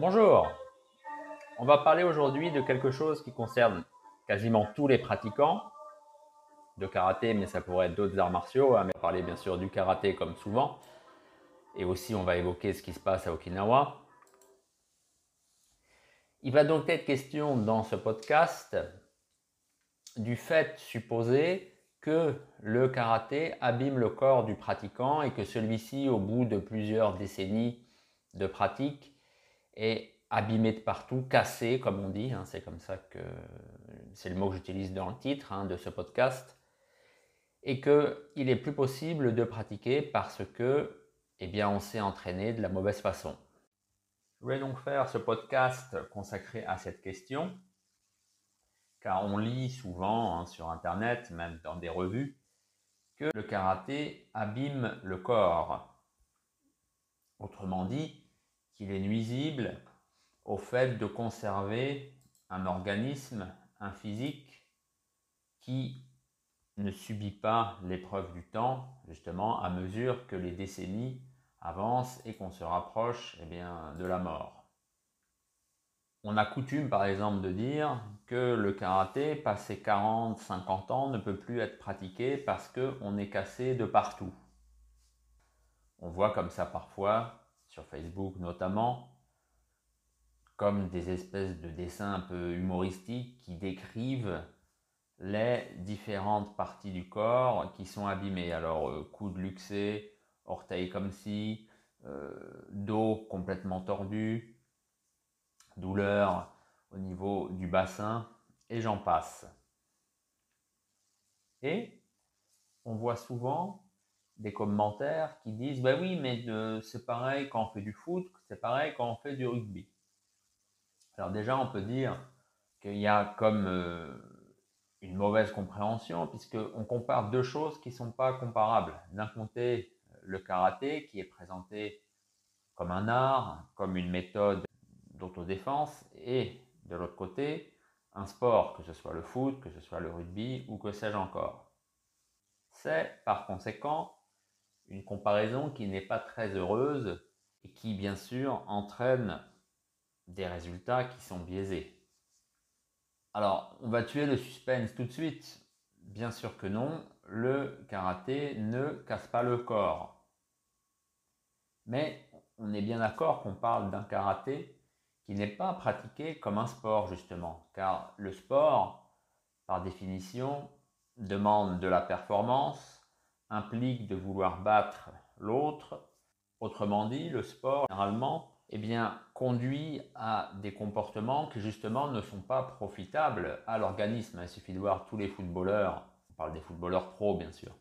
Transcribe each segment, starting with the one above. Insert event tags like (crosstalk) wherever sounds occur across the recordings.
Bonjour, on va parler aujourd'hui de quelque chose qui concerne quasiment tous les pratiquants de karaté, mais ça pourrait être d'autres arts martiaux. Hein, on va parler bien sûr du karaté comme souvent. Et aussi, on va évoquer ce qui se passe à Okinawa. Il va donc être question dans ce podcast du fait supposé que le karaté abîme le corps du pratiquant et que celui-ci, au bout de plusieurs décennies de pratique, est abîmé de partout, cassé, comme on dit. Hein, c'est comme ça que c'est le mot que j'utilise dans le titre hein, de ce podcast. Et qu'il est plus possible de pratiquer parce que, eh bien, on s'est entraîné de la mauvaise façon. Je voulais donc faire ce podcast consacré à cette question, car on lit souvent hein, sur Internet, même dans des revues, que le karaté abîme le corps. Autrement dit, qu'il est nuisible au fait de conserver un organisme, un physique qui ne subit pas l'épreuve du temps, justement, à mesure que les décennies avancent et qu'on se rapproche eh de la mort. On a coutume, par exemple, de dire que le karaté, passé 40, 50 ans, ne peut plus être pratiqué parce qu'on est cassé de partout. On voit comme ça parfois, Facebook notamment, comme des espèces de dessins un peu humoristiques qui décrivent les différentes parties du corps qui sont abîmées. Alors, euh, coude luxé, orteil comme si, euh, dos complètement tordu, douleur au niveau du bassin, et j'en passe. Et on voit souvent des commentaires qui disent Bah oui, mais euh, c'est pareil quand on fait du foot, c'est pareil quand on fait du rugby. Alors, déjà, on peut dire qu'il y a comme une mauvaise compréhension, puisqu'on compare deux choses qui ne sont pas comparables. D'un côté, le karaté, qui est présenté comme un art, comme une méthode d'autodéfense, et de l'autre côté, un sport, que ce soit le foot, que ce soit le rugby, ou que sais-je encore. C'est par conséquent une comparaison qui n'est pas très heureuse et qui, bien sûr, entraîne des résultats qui sont biaisés. Alors, on va tuer le suspense tout de suite. Bien sûr que non, le karaté ne casse pas le corps. Mais on est bien d'accord qu'on parle d'un karaté qui n'est pas pratiqué comme un sport justement, car le sport, par définition, demande de la performance, implique de vouloir battre l'autre. Autrement dit, le sport, généralement, eh bien, conduit à des comportements qui justement ne sont pas profitables à l'organisme. Il suffit de voir tous les footballeurs, on parle des footballeurs pro bien sûr,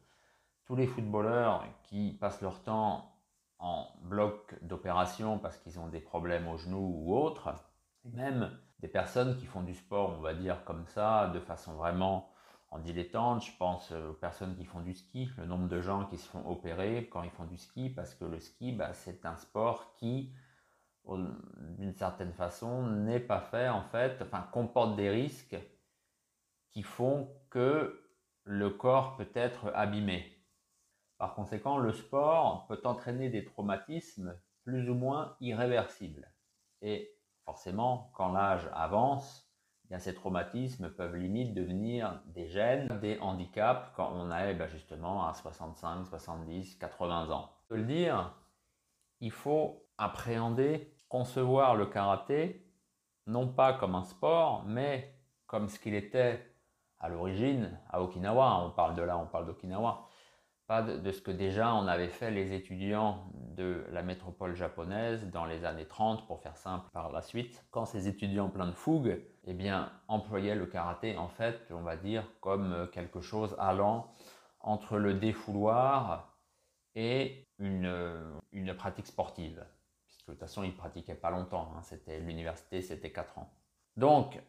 tous les footballeurs qui passent leur temps en bloc d'opération parce qu'ils ont des problèmes au genou ou autre, même des personnes qui font du sport, on va dire comme ça, de façon vraiment en dilettante. Je pense aux personnes qui font du ski, le nombre de gens qui se font opérer quand ils font du ski, parce que le ski, bah, c'est un sport qui d'une certaine façon, n'est pas fait en fait, enfin comporte des risques qui font que le corps peut être abîmé. Par conséquent, le sport peut entraîner des traumatismes plus ou moins irréversibles. Et forcément, quand l'âge avance, ces traumatismes peuvent limite devenir des gènes, des handicaps quand on est ben, justement à 65, 70, 80 ans. Je peux le dire, il faut appréhender concevoir le karaté non pas comme un sport, mais comme ce qu'il était à l'origine à Okinawa. On parle de là, on parle d'Okinawa. Pas de, ce que déjà on avait fait les étudiants de la métropole japonaise dans les années 30, pour faire simple par la suite. Quand ces étudiants pleins de fougue, eh bien, employaient le karaté, en fait, on va dire, comme quelque chose allant entre le défouloir et une pratique sportive de toute façon, il ne pratiquait pas longtemps. Hein. C'était l'université, c'était 4 ans. Donc,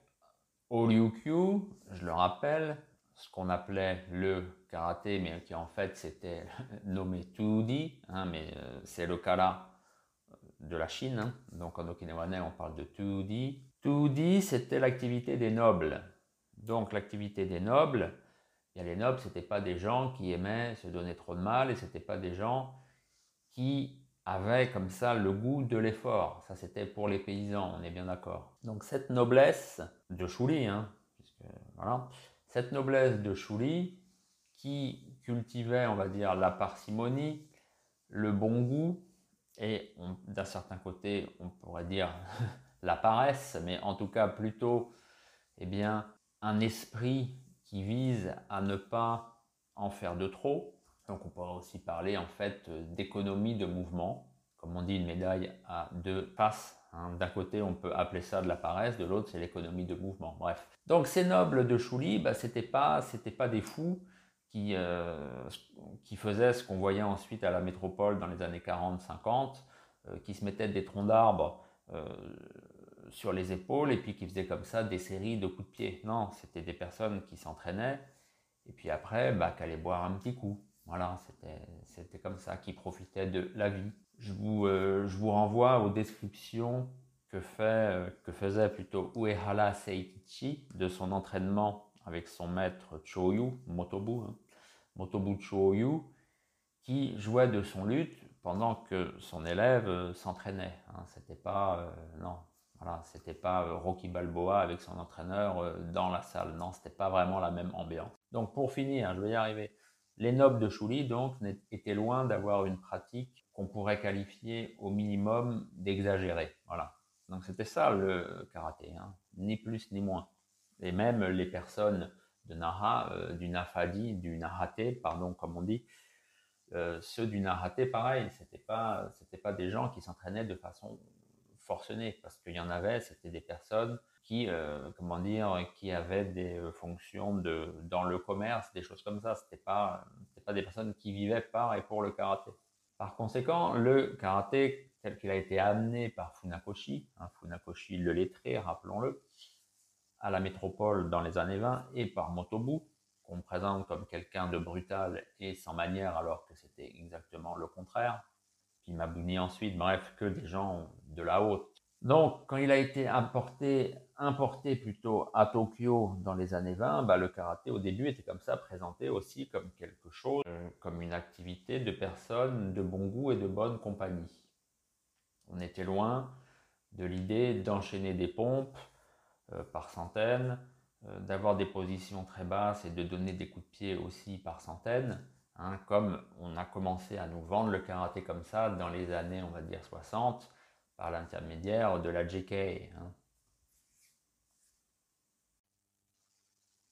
au Ryukyu, je le rappelle, ce qu'on appelait le karaté, mais qui en fait c'était (laughs) nommé Tudi, hein, mais euh, c'est le kara de la Chine. Hein. Donc en okinawanais, on parle de Tudi. Tudi, c'était l'activité des nobles. Donc l'activité des nobles, bien, les nobles, ce n'étaient pas des gens qui aimaient se donner trop de mal et ce n'étaient pas des gens qui avait comme ça le goût de l'effort. Ça, c'était pour les paysans, on est bien d'accord. Donc cette noblesse de Chouli, hein, voilà, cette noblesse de Chouli qui cultivait, on va dire, la parcimonie, le bon goût et d'un certain côté, on pourrait dire (laughs) la paresse, mais en tout cas plutôt, eh bien, un esprit qui vise à ne pas en faire de trop, donc on pourrait aussi parler en fait d'économie de mouvement. Comme on dit, une médaille à deux faces. Hein. D'un côté, on peut appeler ça de la paresse, de l'autre, c'est l'économie de mouvement. Bref. Donc ces nobles de Chouli, bah, c'était pas, pas des fous qui, euh, qui faisaient ce qu'on voyait ensuite à la métropole dans les années 40-50, euh, qui se mettaient des troncs d'arbres euh, sur les épaules et puis qui faisaient comme ça des séries de coups de pied. Non, c'était des personnes qui s'entraînaient et puis après, bah, qui allaient boire un petit coup. Voilà, c'était comme ça, qui profitait de la vie. Je vous, euh, je vous renvoie aux descriptions que, fait, euh, que faisait plutôt Uehara Seikichi de son entraînement avec son maître Choyu, Motobu, hein, Motobu Choyu, qui jouait de son luth pendant que son élève euh, s'entraînait. Hein. C'était pas, non, voilà, c'était pas Rocky Balboa avec son entraîneur dans la salle. Non, c'était pas vraiment la même ambiance. Donc pour finir, je vais y arriver. Les nobles de Chouli, donc, étaient loin d'avoir une pratique qu'on pourrait qualifier au minimum d'exagérée. Voilà. Donc c'était ça le karaté, hein. ni plus ni moins. Et même les personnes de Naha, euh, du Nafadi, du Nahate, pardon, comme on dit, euh, ceux du Nahate, pareil, c'était pas, c'était pas des gens qui s'entraînaient de façon forcenée, parce qu'il y en avait, c'était des personnes qui, euh, comment dire, qui avaient des fonctions de, dans le commerce, des choses comme ça. C'était pas, pas des personnes qui vivaient par et pour le karaté. Par conséquent, le karaté tel qu'il a été amené par Funakoshi, hein, Funakoshi le lettré, rappelons-le, à la métropole dans les années 20, et par Motobu, qu'on présente comme quelqu'un de brutal et sans manière, alors que c'était exactement le contraire. Puis Mabuni ensuite, bref, que des gens de la haute donc, quand il a été importé, importé plutôt à Tokyo dans les années 20, bah, le karaté au début était comme ça présenté aussi comme quelque chose, euh, comme une activité de personnes de bon goût et de bonne compagnie. On était loin de l'idée d'enchaîner des pompes euh, par centaines, euh, d'avoir des positions très basses et de donner des coups de pied aussi par centaines, hein, comme on a commencé à nous vendre le karaté comme ça dans les années, on va dire 60 par l'intermédiaire de la JK. Hein.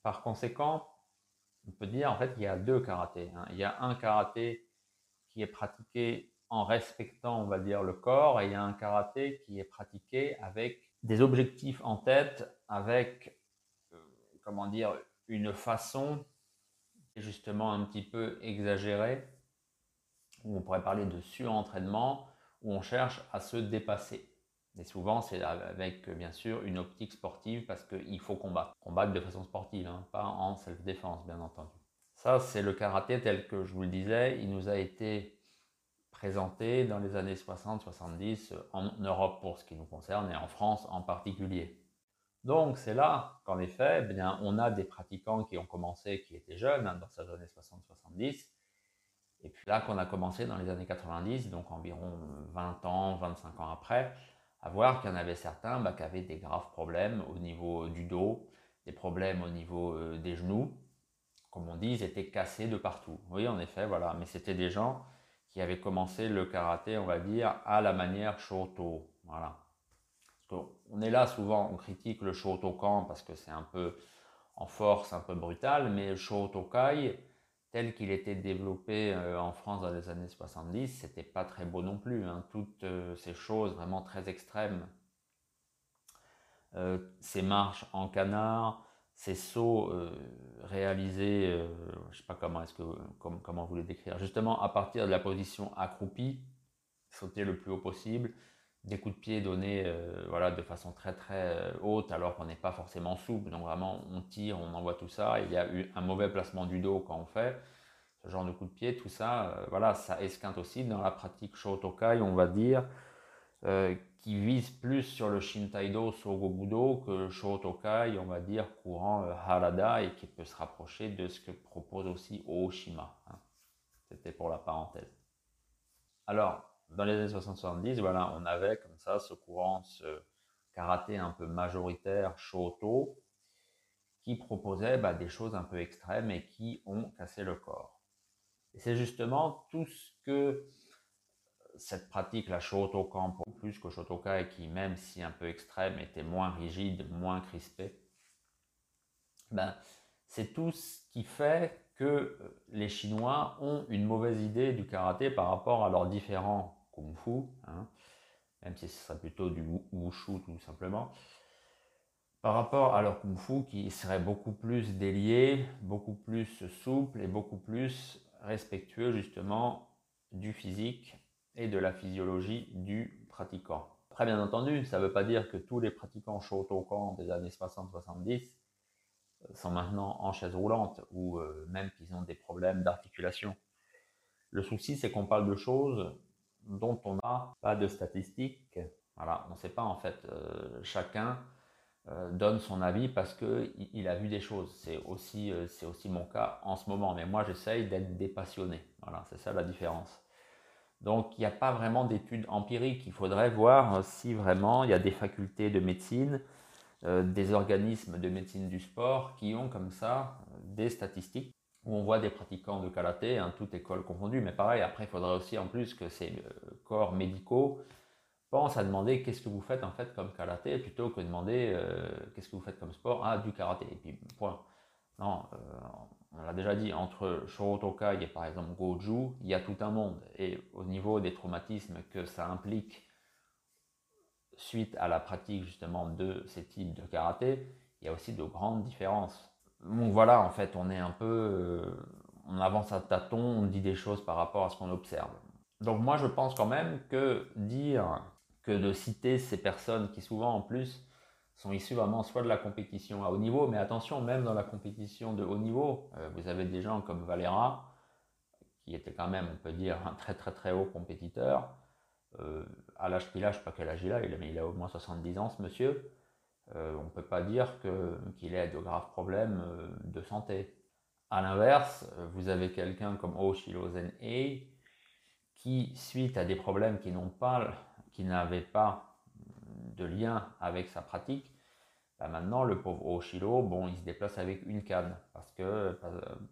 Par conséquent, on peut dire en fait qu'il y a deux karatés. Hein. Il y a un karaté qui est pratiqué en respectant, on va dire, le corps, et il y a un karaté qui est pratiqué avec des objectifs en tête, avec, euh, comment dire, une façon justement un petit peu exagérée, où on pourrait parler de surentraînement, où on cherche à se dépasser. Et souvent, c'est avec, bien sûr, une optique sportive parce qu'il faut combattre. Combattre de façon sportive, hein, pas en self-défense, bien entendu. Ça, c'est le karaté tel que je vous le disais. Il nous a été présenté dans les années 60-70 en Europe pour ce qui nous concerne et en France en particulier. Donc, c'est là qu'en effet, eh bien, on a des pratiquants qui ont commencé, qui étaient jeunes, hein, dans ces années 60-70, et puis là qu'on a commencé dans les années 90, donc environ 20 ans, 25 ans après, à voir qu'il y en avait certains bah, qui avaient des graves problèmes au niveau du dos, des problèmes au niveau euh, des genoux. Comme on dit, ils étaient cassés de partout. Oui, en effet, voilà. Mais c'était des gens qui avaient commencé le karaté, on va dire, à la manière Shoto. Voilà. on est là souvent, on critique le Shotokan parce que c'est un peu en force, un peu brutal, mais Shotokai, tel qu'il était développé euh, en France dans les années 70, c'était pas très beau non plus. Hein. Toutes euh, ces choses vraiment très extrêmes, euh, ces marches en canard, ces sauts réalisés, je sais pas comment est-ce que comment vous les décrire, justement à partir de la position accroupie, sauter le plus haut possible, des coups de pied donnés voilà, de façon très très haute alors qu'on n'est pas forcément souple. Donc vraiment, on tire, on envoie tout ça. Il y a eu un mauvais placement du dos quand on fait ce genre de coup de pied, tout ça, voilà, ça esquinte aussi dans la pratique Shotokai, on va dire, qui vise plus sur le Shintaido Sogobudo que Shotokai, on va dire, courant Harada et qui peut se rapprocher de ce que propose aussi Oshima. Hein. C'était pour la parenthèse. Alors, dans les années 60-70, voilà, on avait comme ça ce courant, ce karaté un peu majoritaire, Shoto, qui proposait bah, des choses un peu extrêmes et qui ont cassé le corps. Et c'est justement tout ce que cette pratique, la Shotokan, plus que Shotokai, qui même si un peu extrême, était moins rigide, moins crispé, ben, c'est tout ce qui fait que euh, les Chinois ont une mauvaise idée du karaté par rapport à leurs différents kung-fu, hein, même si ce serait plutôt du wushu tout simplement, par rapport à leur kung-fu qui serait beaucoup plus délié, beaucoup plus souple et beaucoup plus respectueux justement du physique et de la physiologie du pratiquant. Très bien entendu, ça ne veut pas dire que tous les pratiquants Shotokan des années 60-70 sont maintenant en chaise roulante ou euh, même qu'ils ont des problèmes d'articulation. Le souci, c'est qu'on parle de choses dont on n'a pas de statistiques. On ne sait pas en fait. Euh, chacun euh, donne son avis parce qu'il il a vu des choses. C'est aussi, c'est aussi mon cas en ce moment. Mais moi, j'essaye d'être dépassionné. C'est ça la différence. Donc, il n'y a pas vraiment d'études empiriques. Il faudrait voir si vraiment il y a des facultés de médecine euh, des organismes de médecine du sport qui ont comme ça euh, des statistiques où on voit des pratiquants de karaté, hein, toute école confondue, mais pareil, après il faudrait aussi en plus que ces euh, corps médicaux pensent à demander qu'est-ce que vous faites en fait comme karaté plutôt que de demander qu'est-ce que vous faites comme sport, ah du karaté, et puis point. Non, on l'a déjà dit, entre Shorotokai et par exemple Goju, il y a tout un monde. Et au niveau des traumatismes que ça implique suite à la pratique justement de ces types de karaté, il y a aussi de grandes différences. Donc voilà, en fait, on est un peu, euh, on avance à tâtons, on dit des choses par rapport à ce qu'on observe. Donc moi, je pense quand même que dire que de citer ces personnes qui souvent en plus sont issues vraiment soit de la compétition à haut niveau, mais attention, même dans la compétition de haut niveau, euh, vous avez des gens comme Valera, qui était quand même, on peut dire, un très très très haut compétiteur, euh, à l'âge qu'il a, je ne sais pas quel âge il a, il a, au moins 70 ans ce monsieur, on ne peut pas dire qu'il ait de graves problèmes euh, de santé. A l'inverse, vous avez quelqu'un comme Oshilozen E qui, suite à des problèmes qui n'ont pas, qui n'avaient pas de lien avec sa pratique, bah maintenant le pauvre Oshiro, bon, il se déplace avec une canne parce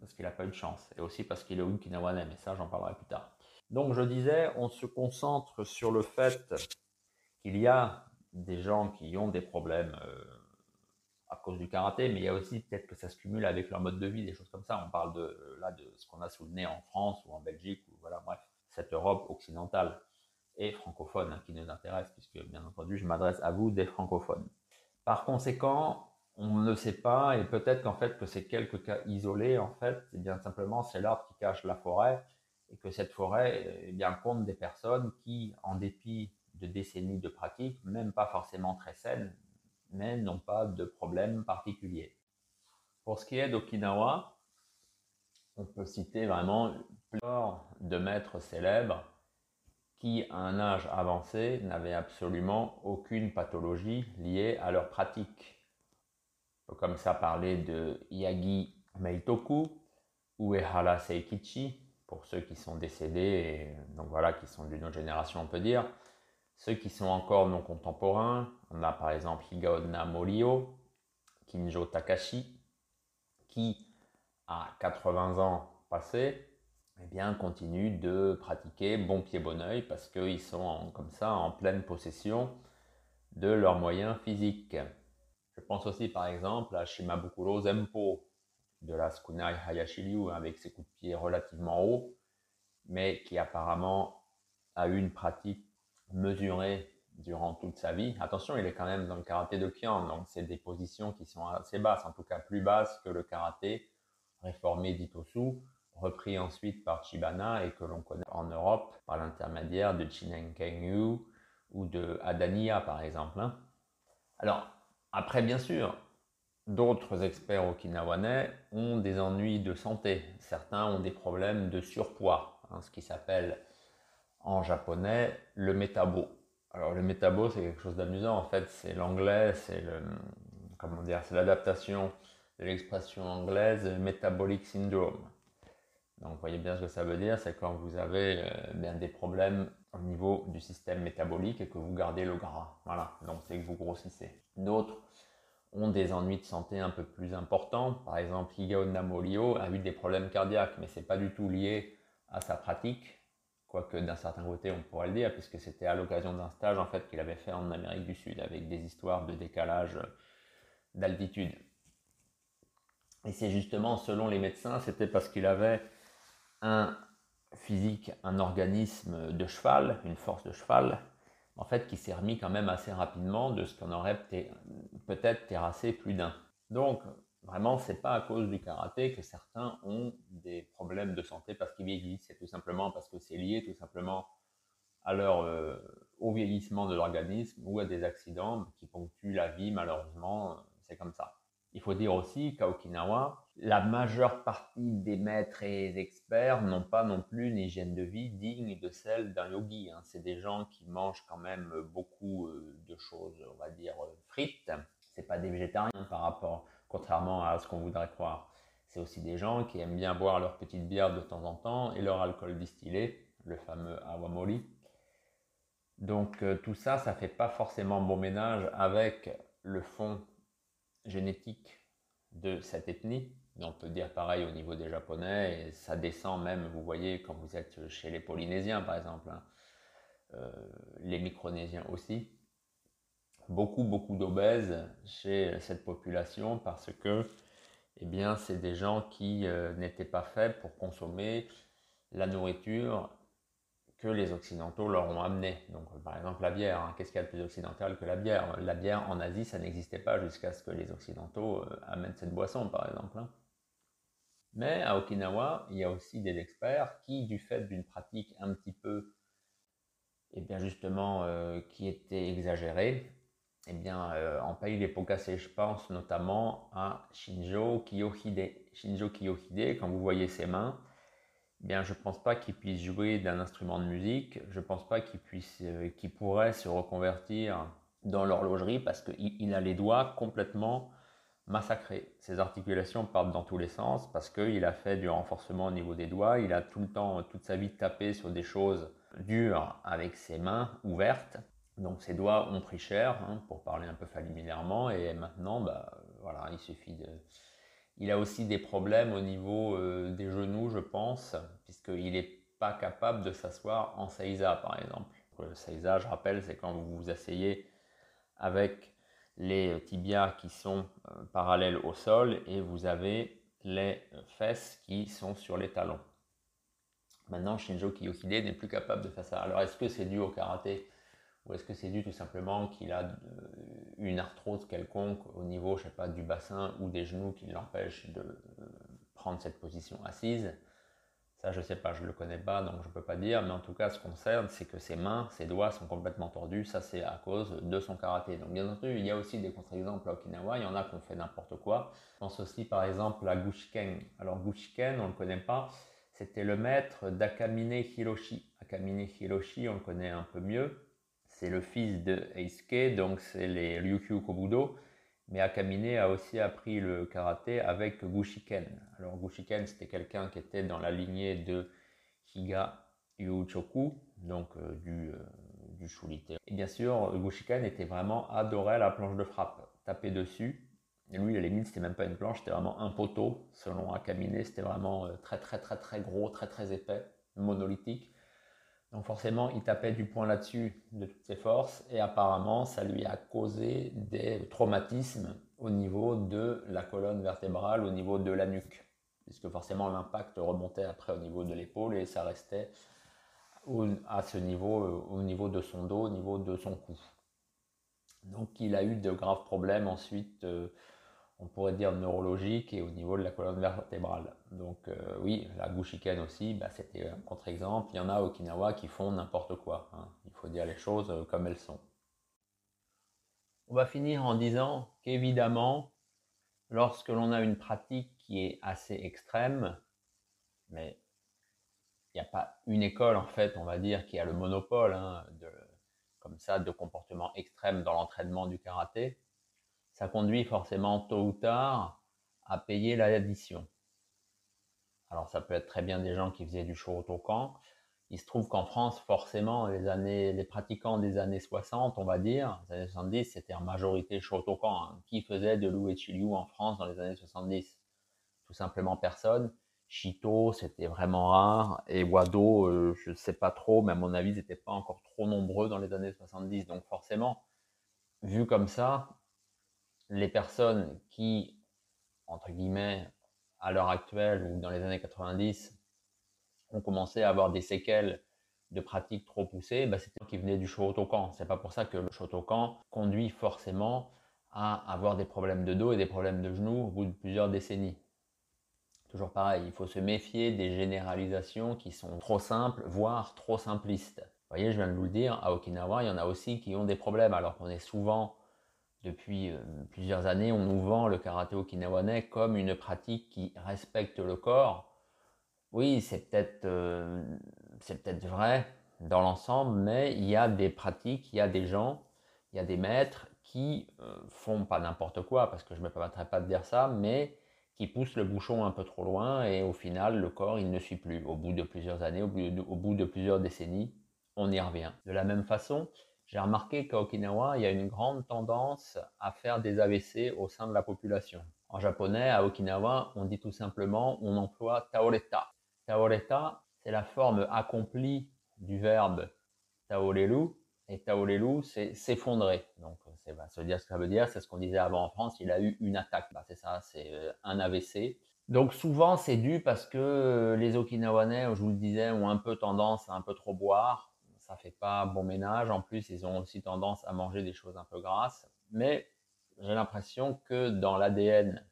parce qu'il n'a pas eu de chance et aussi parce qu'il est Okinawanen, mais ça j'en parlerai plus tard. Donc je disais, on se concentre sur le fait qu'il y a des gens qui ont des problèmes euh, à cause du karaté, mais il y a aussi peut-être que ça se cumule avec leur mode de vie, des choses comme ça. On parle de, là de ce qu'on a sous le nez en France ou en Belgique, ou voilà, bref, cette Europe occidentale et francophone hein, qui nous intéresse, puisque bien entendu, je m'adresse à vous des francophones. Par conséquent, on ne sait pas, et peut-être qu'en fait que ces quelques cas isolés, en fait, c'est bien simplement c'est l'arbre qui cache la forêt, et que cette forêt bien compte des personnes qui, en dépit de décennies de pratique, même pas forcément très saines, mais n'ont pas de problème particulier. Pour ce qui est d'Okinawa, on peut citer vraiment plusieurs de maîtres célèbres qui, à un âge avancé, n'avaient absolument aucune pathologie liée à leur pratique. On peut comme ça parler de Yagi Meitoku, Uehara Seikichi, pour ceux qui sont décédés, donc voilà, qui sont d'une autre génération, on peut dire. Ceux qui sont encore non contemporains, on a par exemple Higaonna Morio, Kinjo Takashi, qui, à 80 ans passés, eh bien, continuent de pratiquer bon pied bon oeil parce qu'ils sont comme ça en pleine possession de leurs moyens physiques. Je pense aussi par exemple à Shimabukuro Zempo, de la Tsukunai Hayashiryu avec ses coups de pied relativement hauts, mais qui apparemment a eu une pratique mesurée durant toute sa vie. Attention, il est quand même dans le karaté de Kian, donc c'est des positions qui sont assez basses, en tout cas plus basses que le karaté réformé d'Itosu, repris ensuite par Chibana et que l'on connaît en Europe par l'intermédiaire de Chinenkenyu ou de Adania par exemple. Hein. Alors, après, bien sûr, D'autres experts okinawanais ont des ennuis de santé. Certains ont des problèmes de surpoids, hein, ce qui s'appelle en japonais le métabo. Alors le métabo, c'est quelque chose d'amusant. En fait, c'est l'anglais, c'est le comment dire, c'est l'adaptation de l'expression anglaise metabolic syndrome. Donc, vous voyez bien ce que ça veut dire, c'est quand vous avez euh, bien des problèmes au niveau du système métabolique et que vous gardez le gras. Voilà, donc c'est que vous grossissez. D'autres ont des ennuis de santé un peu plus importants. Par exemple, Higao Namolio a eu des problèmes cardiaques, mais ce n'est pas du tout lié à sa pratique, quoique d'un certain côté on pourrait le dire, puisque c'était à l'occasion d'un stage en fait qu'il avait fait en Amérique du Sud avec des histoires de décalage d'altitude. Et c'est justement, selon les médecins, c'était parce qu'il avait un physique, un organisme de cheval, une force de cheval, en fait, qui s'est remis quand même assez rapidement de ce qu'on aurait peut-être terrassé plus d'un. Donc, vraiment, c'est pas à cause du karaté que certains ont des problèmes de santé parce qu'ils vieillissent. C'est tout simplement parce que c'est lié tout simplement à leur, euh, au vieillissement de l'organisme ou à des accidents qui ponctuent la vie, malheureusement. C'est comme ça. Il faut dire aussi qu'à Okinawa, la majeure partie des maîtres et experts n'ont pas non plus une hygiène de vie digne de celle d'un yogi. Hein. C'est des gens qui mangent quand même beaucoup euh, de choses, on va dire, euh, frites. C'est pas des végétariens par rapport, contrairement à ce qu'on voudrait croire. C'est aussi des gens qui aiment bien boire leur petite bière de temps en temps et leur alcool distillé, le fameux awamori. Donc euh, tout ça, ça fait pas forcément bon ménage avec le fond génétique de cette ethnie. On peut dire pareil au niveau des Japonais, ça descend même, vous voyez, quand vous êtes chez les Polynésiens par exemple, hein. euh, les Micronésiens aussi. Beaucoup, beaucoup d'obèses chez cette population parce que, eh bien, c'est des gens qui euh, n'étaient pas faits pour consommer la nourriture que les Occidentaux leur ont amené. Donc, par exemple, la bière. Hein. Qu'est-ce qu'il y a de plus occidental que la bière? La bière en Asie, ça n'existait pas jusqu'à ce que les Occidentaux euh, amènent cette boisson, par exemple. Hein. Mais à Okinawa, il y a aussi des experts qui, du fait d'une pratique un petit peu, eh bien justement, euh, qui était exagérée, eh bien, euh, en pays les pots cassés, je pense notamment à Shinjo Kiyohide. Shinjo Kiyohide, quand vous voyez ses mains, bien, je ne pense pas qu'il puisse jouer d'un instrument de musique. Je ne pense pas qu'il puisse, euh, qu'il pourrait se reconvertir dans l'horlogerie parce qu'il a les doigts complètement massacrés. Ses articulations partent dans tous les sens parce qu'il a fait du renforcement au niveau des doigts. Il a tout le temps, toute sa vie, tapé sur des choses dures avec ses mains ouvertes. Donc ses doigts ont pris cher, hein, pour parler un peu familièrement. Et maintenant, bah, voilà, il suffit de il a aussi des problèmes au niveau euh, des genoux, je pense, puisqu'il n'est pas capable de s'asseoir en seiza, par exemple. Le seiza, je rappelle, c'est quand vous vous asseyez avec les tibias qui sont euh, parallèles au sol et vous avez les fesses qui sont sur les talons. Maintenant, Shinjo Kiyohide n'est plus capable de faire ça. Alors, est-ce que c'est dû au karaté? Ou est-ce que c'est dû tout simplement qu'il a euh, une arthrose quelconque au niveau, je sais pas, du bassin ou des genoux qui l'empêche de euh, prendre cette position assise? Ça, je ne sais pas, je ne le connais pas, donc je ne peux pas dire. Mais en tout cas, ce qu'on sait, c'est que ses mains, ses doigts sont complètement tordus. Ça, c'est à cause de son karaté. Donc, bien entendu, il y a aussi des contre-exemples à Okinawa. Il y en a qui ont fait n'importe quoi. Je pense aussi, par exemple, à Gushiken. Alors, Gushiken, on ne le connaît pas. C'était le maître d'Akamine Hiroshi. Akamine Hiroshi, on le connaît un peu mieux c'est le fils de Eisuke, donc c'est les Ryukyu Kobudo. Mais Akamine a aussi appris le karaté avec Gushiken. Alors Gushiken, c'était quelqu'un qui était dans la lignée de Higa Yuchoku, donc euh, du, euh, du Et bien sûr, Gushiken était vraiment adoré à la planche de frappe, taper dessus. Et lui, à la limite, c'était même pas une planche, c'était vraiment un poteau. Selon Akamine, c'était vraiment euh, très très très très gros, très très épais, monolithique. Donc forcément, il tapait du poing là-dessus de toutes ses forces et apparemment, ça lui a causé des traumatismes au niveau de la colonne vertébrale, au niveau de la nuque, puisque forcément l'impact remontait après au niveau de l'épaule et ça restait à ce niveau, euh, au niveau de son dos, au niveau de son cou. Donc il a eu de graves problèmes ensuite euh, on pourrait dire neurologique et au niveau de la colonne vertébrale. Donc euh, oui, la Gushiken aussi, bah, c'était un contre-exemple. Il y en a au Okinawa qui font n'importe quoi. Hein. Il faut dire les choses euh, comme elles sont. On va finir en disant qu'évidemment, lorsque l'on a une pratique qui est assez extrême, mais il n'y a pas une école en fait, on va dire, qui a le monopole hein, de, comme ça de comportements extrêmes dans l'entraînement du karaté ça conduit forcément tôt ou tard à payer l'addition. Alors ça peut être très bien des gens qui faisaient du show camp, Il se trouve qu'en France, forcément, les, années, les pratiquants des années 60, on va dire, les années 70, c'était en majorité Shotokan. Hein. Qui faisait de l'Uechi en France dans les années 70 Tout simplement personne. Chito, c'était vraiment rare. Et Wado, euh, je ne sais pas trop, mais à mon avis, ils n'étaient pas encore trop nombreux dans les années 70. Donc forcément, vu comme ça, les personnes qui, entre guillemets, à l'heure actuelle ou dans les années 90, ont commencé à avoir des séquelles de pratiques trop poussées, bah, c'était qui venaient du Shotokan. C'est pas pour ça que le Shotokan conduit forcément à avoir des problèmes de dos et des problèmes de genoux au bout de plusieurs décennies. Toujours pareil, il faut se méfier des généralisations qui sont trop simples, voire trop simplistes. Vous voyez, je viens de vous le dire, à Okinawa, il y en a aussi qui ont des problèmes, alors qu'on est souvent, depuis euh, plusieurs années, on nous vend le karaté okinawanais comme une pratique qui respecte le corps, oui, c'est peut-être euh, peut vrai dans l'ensemble, mais il y a des pratiques, il y a des gens, il y a des maîtres qui euh, font pas n'importe quoi, parce que je ne me permettrai pas de dire ça, mais qui poussent le bouchon un peu trop loin et au final, le corps, il ne suit plus. Au bout de plusieurs années, au bout de plusieurs décennies, on y revient. De la même façon, j'ai remarqué qu'à Okinawa, il y a une grande tendance à faire des AVC au sein de la population. En japonais, à Okinawa, on dit tout simplement, on emploie taoreta. Taoreta, c'est la forme accomplie du verbe taorelu. Et taorelu, c'est s'effondrer. Donc, c'est bah, se dire ce que ça veut dire. C'est ce qu'on disait avant en France. Il a eu une attaque. Bah, c'est ça, c'est euh, un AVC. Donc, souvent, c'est dû parce que les Okinawanais, je vous le disais, ont un peu tendance à un peu trop boire. Ça fait pas bon ménage. En plus, ils ont aussi tendance à manger des choses un peu grasses. Mais j'ai l'impression que dans l'ADN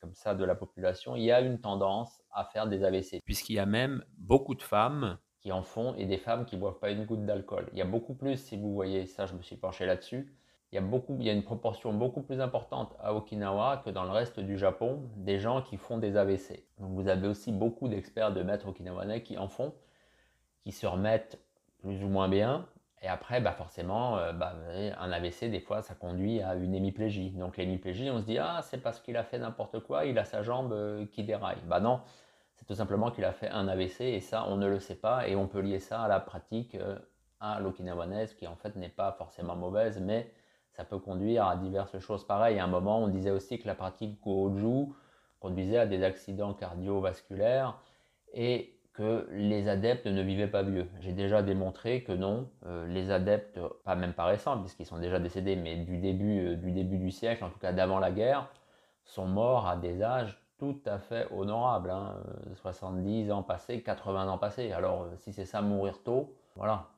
comme ça de la population, il y a une tendance à faire des AVC. Puisqu'il y a même beaucoup de femmes qui en font et des femmes qui boivent pas une goutte d'alcool. Il y a beaucoup plus, si vous voyez ça, je me suis penché là-dessus. Il y, a beaucoup, il y a une proportion beaucoup plus importante à Okinawa que dans le reste du Japon des gens qui font des AVC. Donc vous avez aussi beaucoup d'experts de maîtres okinawanais qui en font, qui se remettent plus ou moins bien et après, bah forcément, euh, bah, un AVC, des fois, ça conduit à une hémiplégie. Donc l'hémiplégie, on se dit, ah, c'est parce qu'il a fait n'importe quoi, il a sa jambe euh, qui déraille. Bah non, c'est tout simplement qu'il a fait un AVC et ça, on ne le sait pas et on peut lier ça à la pratique euh, à l'okinawanaise qui en fait n'est pas forcément mauvaise, mais ça peut conduire à diverses choses pareilles. À un moment, on disait aussi que la pratique Goju conduisait à des accidents cardiovasculaires et que les adeptes ne vivaient pas vieux. J'ai déjà démontré que non, euh, les adeptes, pas même pas récents, puisqu'ils sont déjà décédés, mais du début, euh, du début du siècle, en tout cas d'avant la guerre, sont morts à des âges tout à fait honorables. 70 hein. ans passés, 80 ans passés. Alors euh, si c'est ça mourir tôt, voilà.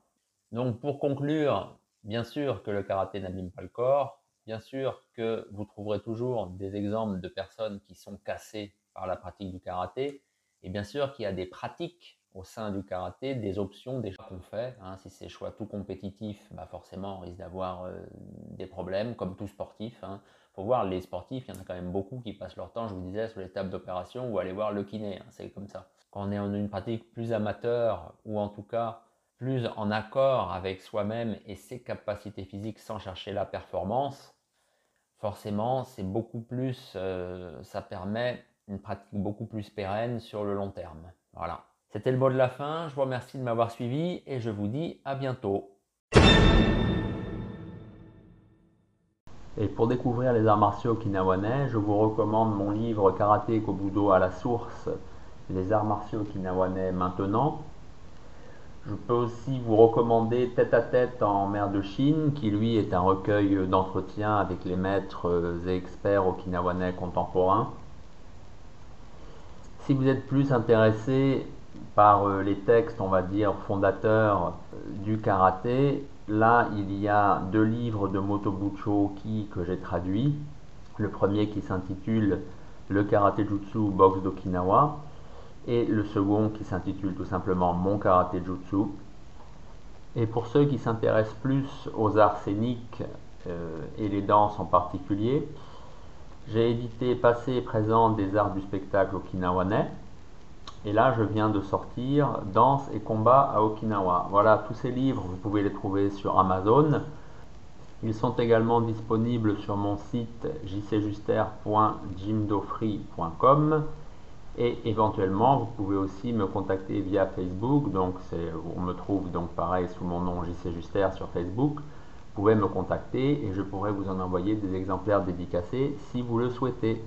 Donc pour conclure, bien sûr que le karaté n'abîme pas le corps, bien sûr que vous trouverez toujours des exemples de personnes qui sont cassées par la pratique du karaté, et bien sûr qu'il y a des pratiques au sein du karaté, des options, des choix qu'on fait. Hein. Si c'est choix tout compétitif, bah forcément on risque d'avoir euh, des problèmes, comme tout sportif. Il hein. faut voir, les sportifs, il y en a quand même beaucoup qui passent leur temps, je vous disais, sur les tables d'opération ou aller voir le kiné. Hein. C'est comme ça. Quand on est en une pratique plus amateur, ou en tout cas plus en accord avec soi-même et ses capacités physiques sans chercher la performance, forcément, c'est beaucoup plus, euh, ça permet une pratique beaucoup plus pérenne sur le long terme. Voilà. C'était le mot de la fin. Je vous remercie de m'avoir suivi et je vous dis à bientôt. Et pour découvrir les arts martiaux okinawanais, je vous recommande mon livre Karaté Kobudo à la source, les arts martiaux okinawanais maintenant. Je peux aussi vous recommander Tête à tête en mer de Chine, qui lui est un recueil d'entretien avec les maîtres et experts okinawanais contemporains. Si vous êtes plus intéressé par euh, les textes, on va dire, fondateurs euh, du karaté, là, il y a deux livres de Motobucho Oki que j'ai traduits. Le premier qui s'intitule Le karaté jutsu boxe d'Okinawa et le second qui s'intitule tout simplement Mon karaté jutsu. Et pour ceux qui s'intéressent plus aux arts scéniques euh, et les danses en particulier, j'ai édité Passé et présent des arts du spectacle okinawanais. Et là, je viens de sortir Danse et combat à Okinawa. Voilà, tous ces livres, vous pouvez les trouver sur Amazon. Ils sont également disponibles sur mon site jcjuster.jimdofree.com Et éventuellement, vous pouvez aussi me contacter via Facebook. Donc, on me trouve donc pareil sous mon nom JC Juster sur Facebook. Vous pouvez me contacter et je pourrai vous en envoyer des exemplaires dédicacés si vous le souhaitez.